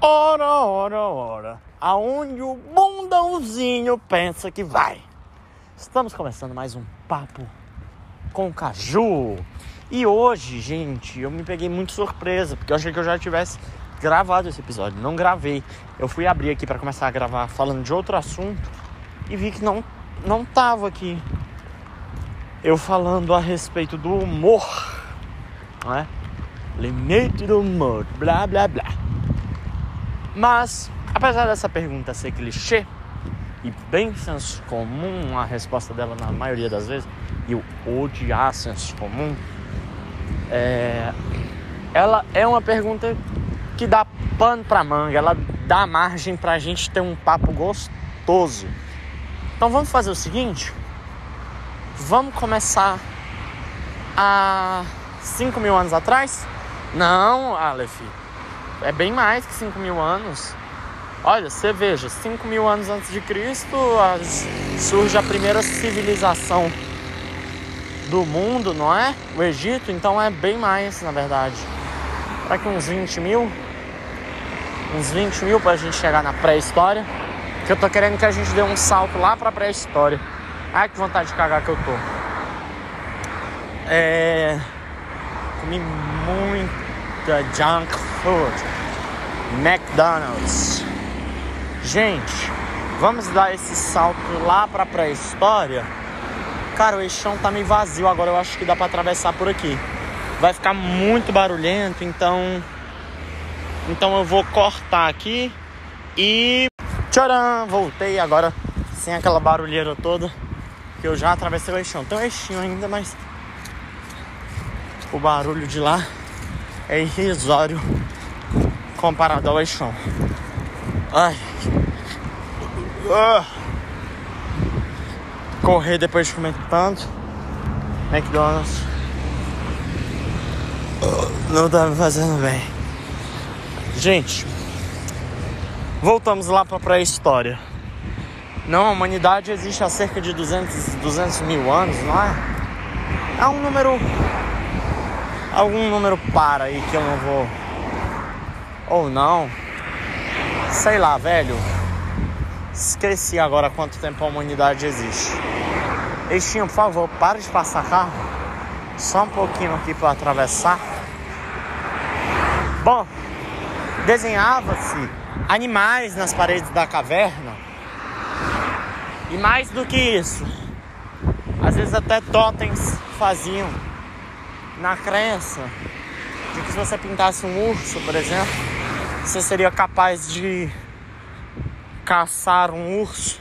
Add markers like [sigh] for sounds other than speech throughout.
Ora, ora, ora, aonde o bundãozinho pensa que vai? Estamos começando mais um papo com Caju. E hoje, gente, eu me peguei muito surpresa, porque eu achei que eu já tivesse gravado esse episódio. Não gravei. Eu fui abrir aqui para começar a gravar falando de outro assunto e vi que não não tava aqui. Eu falando a respeito do humor, não é? Limite do humor, blá blá blá. Mas, apesar dessa pergunta ser clichê e bem senso comum, a resposta dela na maioria das vezes, e eu odiar senso comum, é, ela é uma pergunta que dá pano pra manga, ela dá margem pra gente ter um papo gostoso. Então vamos fazer o seguinte: vamos começar há 5 mil anos atrás? Não, Aleph, é bem mais que 5 mil anos. Olha, você veja, 5 mil anos antes de Cristo surge a primeira civilização do mundo, não é? O Egito, então é bem mais, na verdade. Será que uns 20 mil? Uns 20 mil pra gente chegar na pré-história. Que eu tô querendo que a gente dê um salto lá pra pré-história. Ai, que vontade de cagar que eu tô. É. Comi muita junk food. McDonald's. Gente, vamos dar esse salto lá pra pré-história? Cara, o eixão tá meio vazio agora, eu acho que dá pra atravessar por aqui. Vai ficar muito barulhento, então. Então eu vou cortar aqui e. Tcharam! Voltei agora sem aquela barulheira toda. Que eu já atravessei o eixão. Tem um eixinho ainda, mas. O barulho de lá é irrisório comparado ao eixão. Ai. Ah. Correr depois de comer tanto. McDonald's. Não tá me fazendo bem. Gente, voltamos lá para pré-história. Não, a humanidade existe há cerca de 200, 200 mil anos, não é? É um número. Algum número para aí que eu não vou. Ou não. Sei lá, velho. Esqueci agora quanto tempo a humanidade existe. Eixinho, por favor, para de passar carro. Só um pouquinho aqui para atravessar. Bom, desenhava-se animais nas paredes da caverna. E mais do que isso, às vezes até totens faziam na crença de que se você pintasse um urso, por exemplo, você seria capaz de caçar um urso.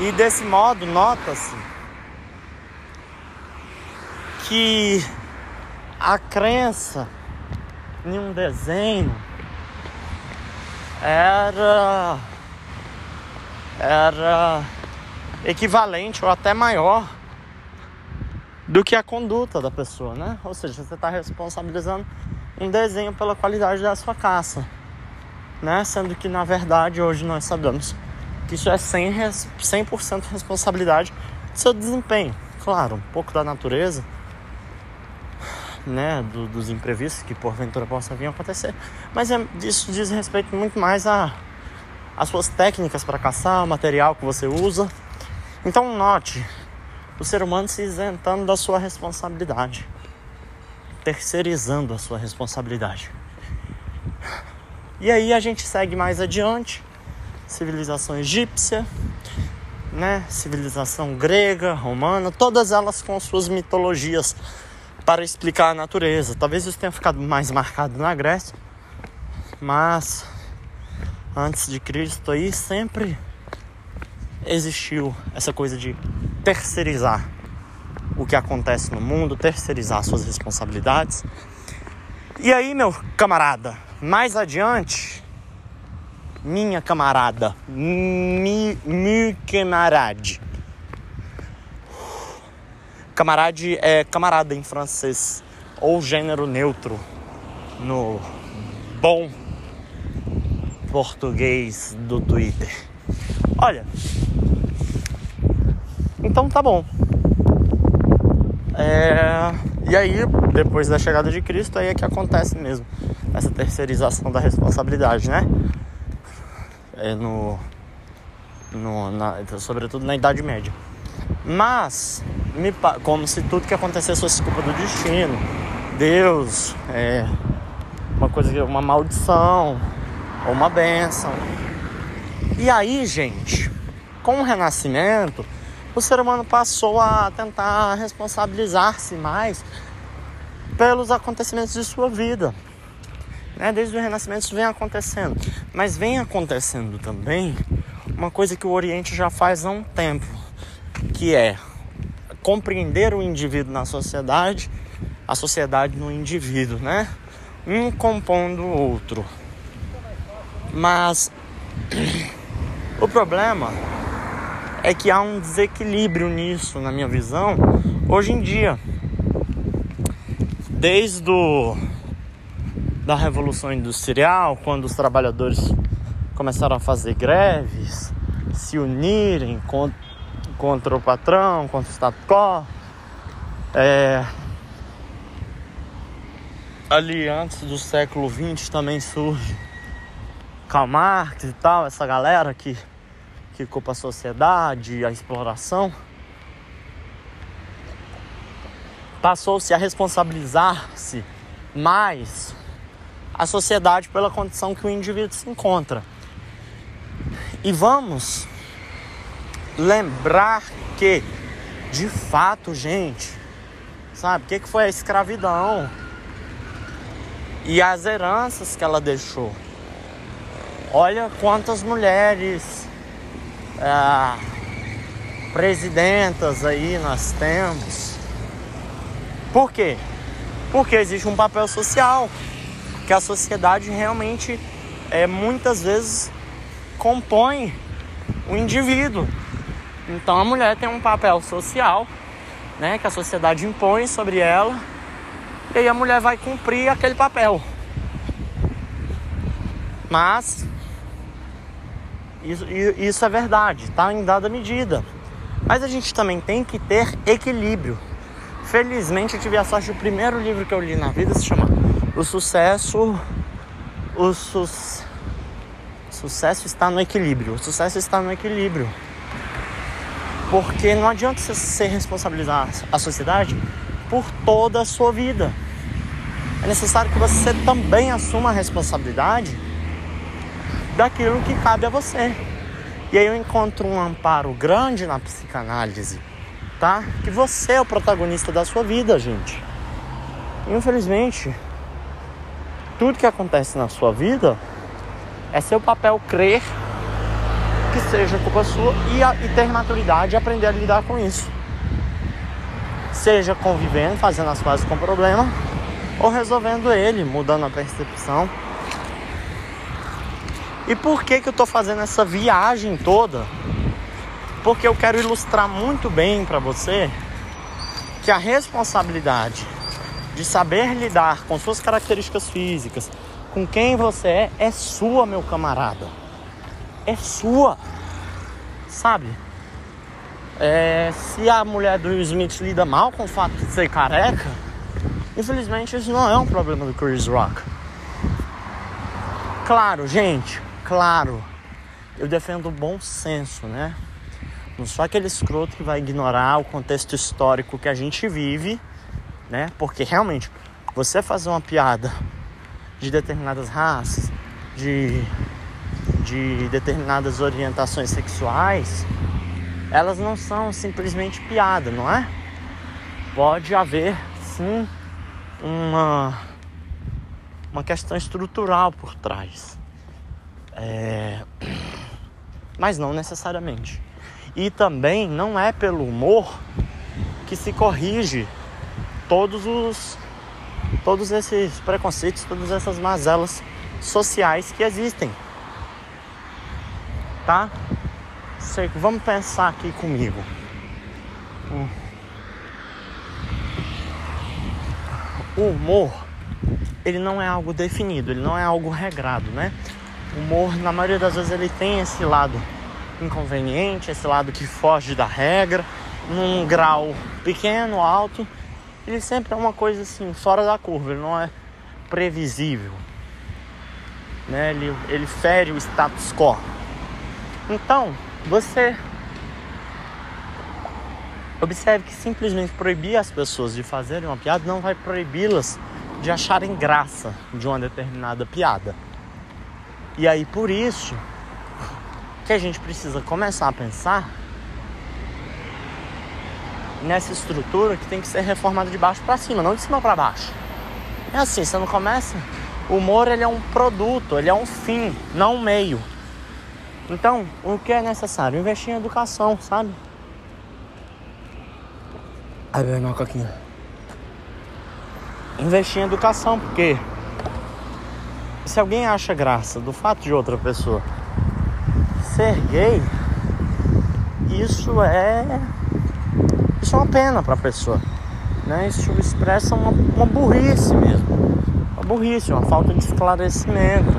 E desse modo, nota-se que a crença em um desenho era era equivalente ou até maior do que a conduta da pessoa, né? Ou seja, você está responsabilizando um desenho pela qualidade da sua caça, né? Sendo que na verdade hoje nós sabemos que isso é 100%, 100 responsabilidade do seu desempenho. Claro, um pouco da natureza, né? Do, dos imprevistos que porventura possa vir a acontecer, mas é, isso diz respeito muito mais a as suas técnicas para caçar, o material que você usa. Então note o ser humano se isentando da sua responsabilidade, terceirizando a sua responsabilidade. E aí a gente segue mais adiante, civilização egípcia, né? Civilização grega, romana, todas elas com suas mitologias para explicar a natureza. Talvez isso tenha ficado mais marcado na Grécia, mas antes de Cristo aí sempre existiu essa coisa de terceirizar o que acontece no mundo, terceirizar suas responsabilidades. E aí, meu camarada, mais adiante, minha camarada, mi, mi camarade. Camarade é camarada em francês, ou gênero neutro no bom português do Twitter. Olha, então tá bom. É, e aí, depois da chegada de Cristo, aí é que acontece mesmo essa terceirização da responsabilidade, né? É no, no na, sobretudo na Idade Média. Mas, me, como se tudo que acontecesse fosse culpa do destino, Deus, é, uma coisa, uma maldição ou uma benção. E aí, gente, com o renascimento, o ser humano passou a tentar responsabilizar-se mais pelos acontecimentos de sua vida. Né? Desde o renascimento isso vem acontecendo. Mas vem acontecendo também uma coisa que o Oriente já faz há um tempo, que é compreender o indivíduo na sociedade, a sociedade no indivíduo, né? Um compondo o outro. Mas [clears throat] o problema é que há um desequilíbrio nisso, na minha visão, hoje em dia. Desde o, da Revolução Industrial, quando os trabalhadores começaram a fazer greves, se unirem contra, contra o patrão, contra o status quo. É, ali antes do século XX também surge Karl Marx e tal, essa galera que, que culpa a sociedade, a exploração. Passou-se a responsabilizar-se mais a sociedade pela condição que o indivíduo se encontra. E vamos lembrar que, de fato, gente, sabe, o que, que foi a escravidão e as heranças que ela deixou. Olha quantas mulheres é, presidentas aí nós temos. Por quê? Porque existe um papel social que a sociedade realmente é, muitas vezes compõe o indivíduo. Então a mulher tem um papel social, né, que a sociedade impõe sobre ela, e aí a mulher vai cumprir aquele papel. Mas isso, isso é verdade, tá em dada medida. Mas a gente também tem que ter equilíbrio. Felizmente eu tive a sorte, o primeiro livro que eu li na vida se chama O Sucesso. O su Sucesso está no equilíbrio. O sucesso está no equilíbrio. Porque não adianta você responsabilizar a sociedade por toda a sua vida. É necessário que você também assuma a responsabilidade daquilo que cabe a você. E aí eu encontro um amparo grande na psicanálise, tá? Que você é o protagonista da sua vida, gente. Infelizmente, tudo que acontece na sua vida é seu papel crer que seja culpa sua e, a, e ter maturidade e aprender a lidar com isso. Seja convivendo, fazendo as pazes com o problema, ou resolvendo ele, mudando a percepção e por que, que eu estou fazendo essa viagem toda? Porque eu quero ilustrar muito bem para você que a responsabilidade de saber lidar com suas características físicas, com quem você é, é sua, meu camarada. É sua. Sabe? É, se a mulher do Will Smith lida mal com o fato de ser careca, infelizmente isso não é um problema do Chris Rock. Claro, gente, claro, eu defendo o bom senso, né? Não sou aquele escroto que vai ignorar o contexto histórico que a gente vive, né? Porque realmente, você fazer uma piada de determinadas raças, de, de determinadas orientações sexuais, elas não são simplesmente piada, não é? Pode haver sim uma, uma questão estrutural por trás. É... [clears throat] Mas não necessariamente. E também não é pelo humor que se corrige todos os todos esses preconceitos, todas essas mazelas sociais que existem. Tá? Vamos pensar aqui comigo. O humor, ele não é algo definido, ele não é algo regrado, né? O humor, na maioria das vezes, ele tem esse lado inconveniente, esse lado que foge da regra, num grau pequeno, alto. Ele sempre é uma coisa assim, fora da curva, ele não é previsível. né? Ele, ele fere o status quo. Então, você observe que simplesmente proibir as pessoas de fazerem uma piada não vai proibi-las de acharem graça de uma determinada piada. E aí por isso que a gente precisa começar a pensar nessa estrutura que tem que ser reformada de baixo para cima, não de cima para baixo. É assim, você não começa. O humor ele é um produto, ele é um fim, não um meio. Então, o que é necessário? Investir em educação, sabe? Vem uma coquinha. Investir em educação, porque se alguém acha graça do fato de outra pessoa ser gay, isso é isso é uma pena para a pessoa, né? Isso expressa uma, uma burrice mesmo, uma burrice, uma falta de esclarecimento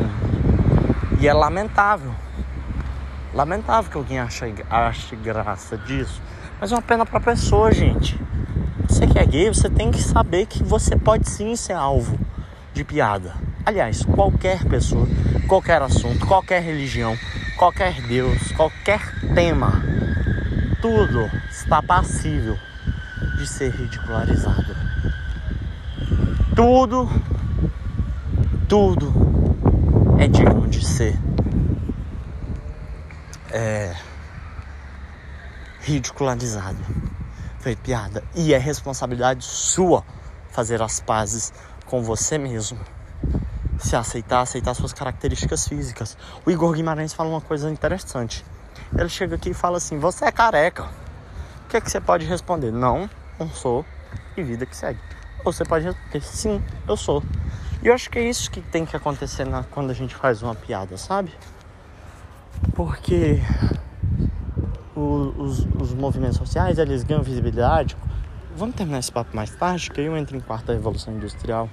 e é lamentável, lamentável que alguém ache, ache graça disso, mas é uma pena para a pessoa, gente. Você que é gay, você tem que saber que você pode sim ser alvo de piada. Aliás, qualquer pessoa, qualquer assunto, qualquer religião, qualquer Deus, qualquer tema, tudo está passível de ser ridicularizado. Tudo, tudo é digno de ser é, ridicularizado. Foi piada. E é responsabilidade sua fazer as pazes com você mesmo se aceitar, aceitar suas características físicas. O Igor Guimarães fala uma coisa interessante. Ele chega aqui e fala assim: Você é careca. O que, é que você pode responder? Não, não sou. E vida que segue. Ou você pode responder: Sim, eu sou. E eu acho que é isso que tem que acontecer na, quando a gente faz uma piada, sabe? Porque o, os, os movimentos sociais eles ganham visibilidade. Vamos terminar esse papo mais tarde, que eu entro em quarta revolução industrial.